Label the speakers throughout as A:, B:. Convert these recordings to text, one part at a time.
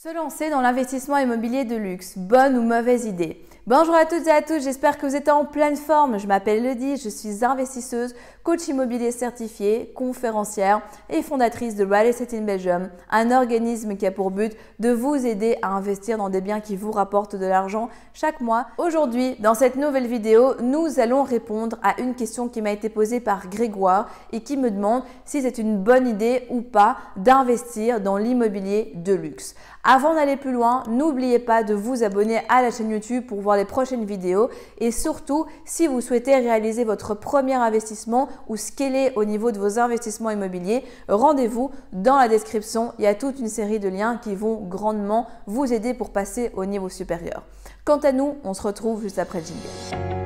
A: Se lancer dans l'investissement immobilier de luxe, bonne ou mauvaise idée Bonjour à toutes et à tous, j'espère que vous êtes en pleine forme. Je m'appelle Lydie, je suis investisseuse, coach immobilier certifié, conférencière et fondatrice de Real Estate in Belgium, un organisme qui a pour but de vous aider à investir dans des biens qui vous rapportent de l'argent chaque mois. Aujourd'hui, dans cette nouvelle vidéo, nous allons répondre à une question qui m'a été posée par Grégoire et qui me demande si c'est une bonne idée ou pas d'investir dans l'immobilier de luxe. Avant d'aller plus loin, n'oubliez pas de vous abonner à la chaîne YouTube pour voir les prochaines vidéos et surtout si vous souhaitez réaliser votre premier investissement ou scaler au niveau de vos investissements immobiliers, rendez-vous dans la description. Il y a toute une série de liens qui vont grandement vous aider pour passer au niveau supérieur. Quant à nous, on se retrouve juste après le jingle.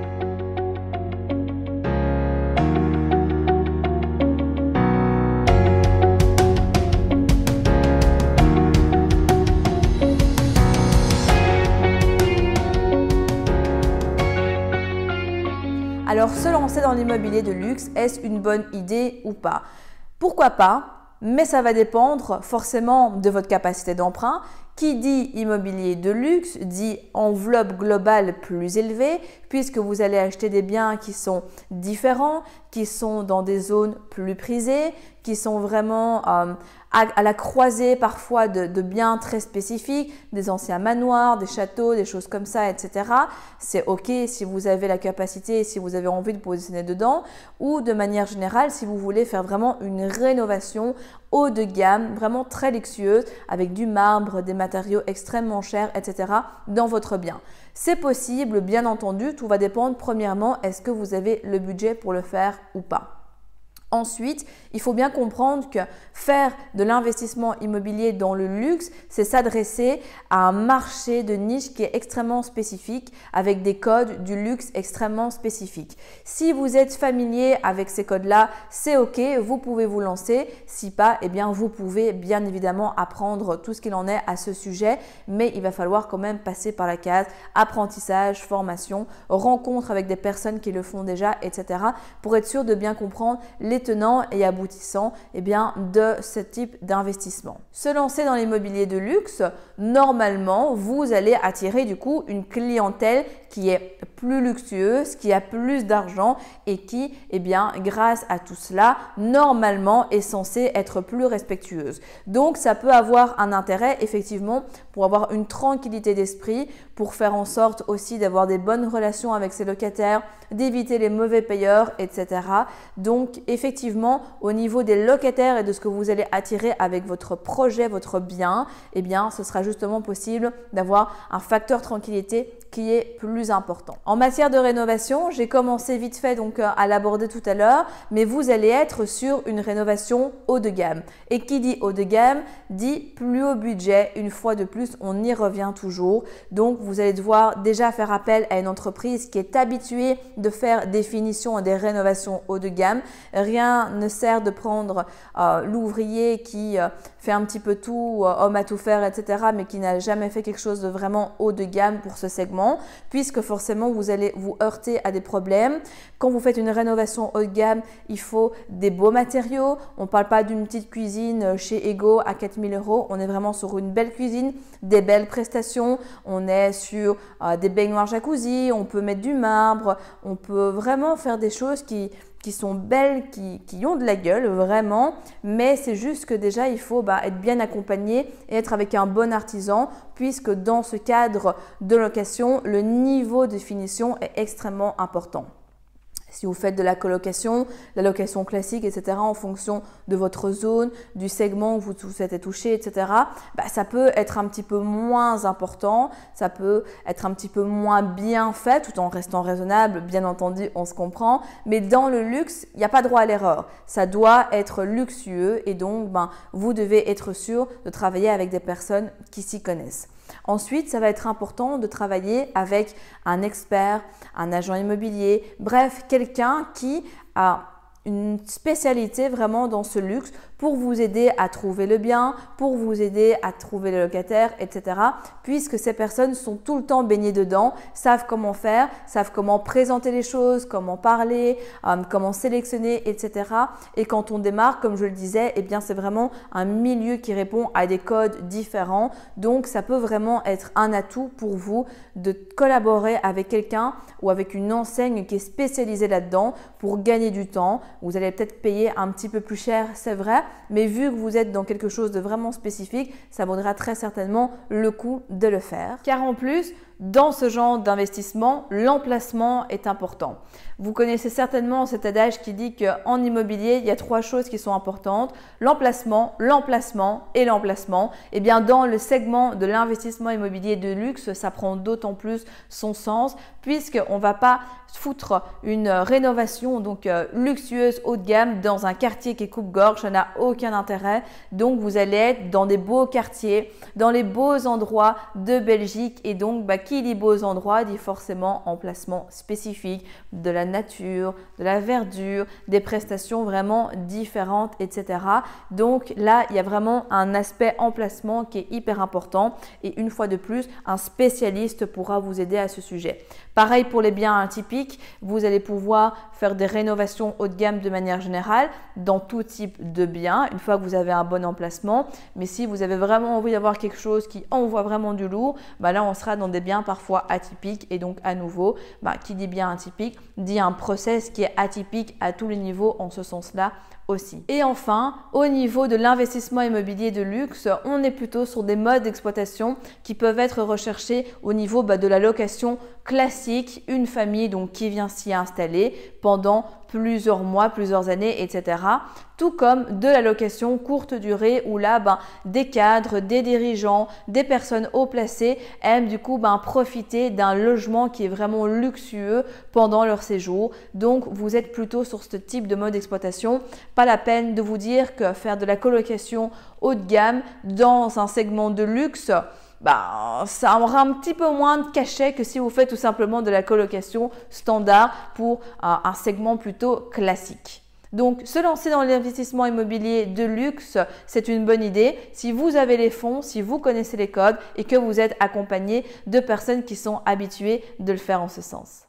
A: Alors se lancer dans l'immobilier de luxe, est-ce une bonne idée ou pas? Pourquoi pas mais ça va dépendre forcément de votre capacité d'emprunt. Qui dit immobilier de luxe dit enveloppe globale plus élevée, puisque vous allez acheter des biens qui sont différents, qui sont dans des zones plus prisées, qui sont vraiment euh, à, la croisée parfois de, biens très spécifiques, des anciens manoirs, des châteaux, des choses comme ça, etc. C'est OK si vous avez la capacité, si vous avez envie de positionner dedans, ou de manière générale, si vous voulez faire vraiment une rénovation haut de gamme, vraiment très luxueuse, avec du marbre, des matériaux extrêmement chers, etc. dans votre bien. C'est possible, bien entendu, tout va dépendre premièrement, est-ce que vous avez le budget pour le faire ou pas. Ensuite, il faut bien comprendre que faire de l'investissement immobilier dans le luxe, c'est s'adresser à un marché de niche qui est extrêmement spécifique, avec des codes du luxe extrêmement spécifiques. Si vous êtes familier avec ces codes-là, c'est OK, vous pouvez vous lancer. Si pas, eh bien, vous pouvez bien évidemment apprendre tout ce qu'il en est à ce sujet, mais il va falloir quand même passer par la case apprentissage, formation, rencontre avec des personnes qui le font déjà, etc., pour être sûr de bien comprendre les et aboutissants eh bien, de ce type d'investissement. Se lancer dans l'immobilier de luxe, normalement, vous allez attirer du coup une clientèle qui est plus luxueuse, qui a plus d'argent et qui, eh bien, grâce à tout cela, normalement est censée être plus respectueuse. Donc, ça peut avoir un intérêt effectivement pour avoir une tranquillité d'esprit, pour faire en sorte aussi d'avoir des bonnes relations avec ses locataires, d'éviter les mauvais payeurs, etc. Donc, effectivement, au niveau des locataires et de ce que vous allez attirer avec votre projet, votre bien, eh bien, ce sera justement possible d'avoir un facteur tranquillité qui est plus important. En matière de rénovation, j'ai commencé vite fait donc euh, à l'aborder tout à l'heure, mais vous allez être sur une rénovation haut de gamme. Et qui dit haut de gamme dit plus haut budget. Une fois de plus, on y revient toujours. Donc vous allez devoir déjà faire appel à une entreprise qui est habituée de faire des finitions et des rénovations haut de gamme. Rien ne sert de prendre euh, l'ouvrier qui euh, fait un petit peu tout, homme à tout faire, etc., mais qui n'a jamais fait quelque chose de vraiment haut de gamme pour ce segment puisque forcément vous allez vous heurter à des problèmes. Quand vous faites une rénovation haut de gamme, il faut des beaux matériaux. On ne parle pas d'une petite cuisine chez Ego à 4000 euros. On est vraiment sur une belle cuisine, des belles prestations. On est sur euh, des baignoires jacuzzi, on peut mettre du marbre, on peut vraiment faire des choses qui qui sont belles, qui, ont de la gueule vraiment, mais c'est juste que déjà il faut bah, être bien accompagné et être avec un bon artisan, puisque dans ce cadre de location, le niveau de finition est extrêmement important. Si vous faites de la colocation, la location classique, etc., en fonction de votre zone, du segment où vous souhaitez toucher, etc., bah, ça peut être un petit peu moins important, ça peut être un petit peu moins bien fait, tout en restant raisonnable, bien entendu, on se comprend. Mais dans le luxe, il n'y a pas droit à l'erreur. Ça doit être luxueux et donc, ben, vous devez être sûr de travailler avec des personnes qui s'y connaissent. Ensuite, ça va être important de travailler avec un expert, un agent immobilier, bref, quelqu'un qui a une spécialité vraiment dans ce luxe pour vous aider à trouver le bien, pour vous aider à trouver le locataire, etc. Puisque ces personnes sont tout le temps baignées dedans, savent comment faire, savent comment présenter les choses, comment parler, euh, comment sélectionner, etc. Et quand on démarre, comme je le disais, eh bien c'est vraiment un milieu qui répond à des codes différents. Donc ça peut vraiment être un atout pour vous de collaborer avec quelqu'un ou avec une enseigne qui est spécialisée là-dedans pour gagner du temps. Vous allez peut-être payer un petit peu plus cher, c'est vrai, mais vu que vous êtes dans quelque chose de vraiment spécifique, ça vaudra très certainement le coup de le faire. Car en plus, dans ce genre d'investissement, l'emplacement est important. Vous connaissez certainement cet adage qui dit qu'en immobilier, il y a trois choses qui sont importantes l'emplacement, l'emplacement et l'emplacement. Et eh bien, dans le segment de l'investissement immobilier de luxe, ça prend d'autant plus son sens puisqu'on ne va pas foutre une rénovation donc euh, luxueuse haut de gamme dans un quartier qui coupe-gorge, ça n'a aucun intérêt. Donc vous allez être dans des beaux quartiers, dans les beaux endroits de Belgique et donc bah, qui dit beaux endroits dit forcément emplacement spécifique, de la nature, de la verdure, des prestations vraiment différentes, etc. Donc là, il y a vraiment un aspect emplacement qui est hyper important et une fois de plus, un spécialiste pourra vous aider à ce sujet. Pareil pour les biens atypiques, vous allez pouvoir faire des rénovations haut de gamme de manière générale dans tout type de biens une fois que vous avez un bon emplacement. Mais si vous avez vraiment envie d'avoir quelque chose qui envoie vraiment du lourd, bah là on sera dans des biens parfois atypiques et donc à nouveau, bah, qui dit bien atypique dit un process qui est atypique à tous les niveaux en ce sens-là aussi. Et enfin, au niveau de l'investissement immobilier de luxe, on est plutôt sur des modes d'exploitation qui peuvent être recherchés au niveau bah, de la location classique, une famille donc qui vient s'y installer pendant plusieurs mois, plusieurs années, etc. Tout comme de la location courte durée où là, ben, des cadres, des dirigeants, des personnes haut placées aiment du coup ben, profiter d'un logement qui est vraiment luxueux pendant leur séjour. Donc, vous êtes plutôt sur ce type de mode d'exploitation. Pas la peine de vous dire que faire de la colocation haut de gamme dans un segment de luxe, bah, ça aura un petit peu moins de cachet que si vous faites tout simplement de la colocation standard pour un, segment plutôt classique. Donc, se lancer dans l'investissement immobilier de luxe, c'est une bonne idée si vous avez les fonds, si vous connaissez les codes et que vous êtes accompagné de personnes qui sont habituées de le faire en ce sens.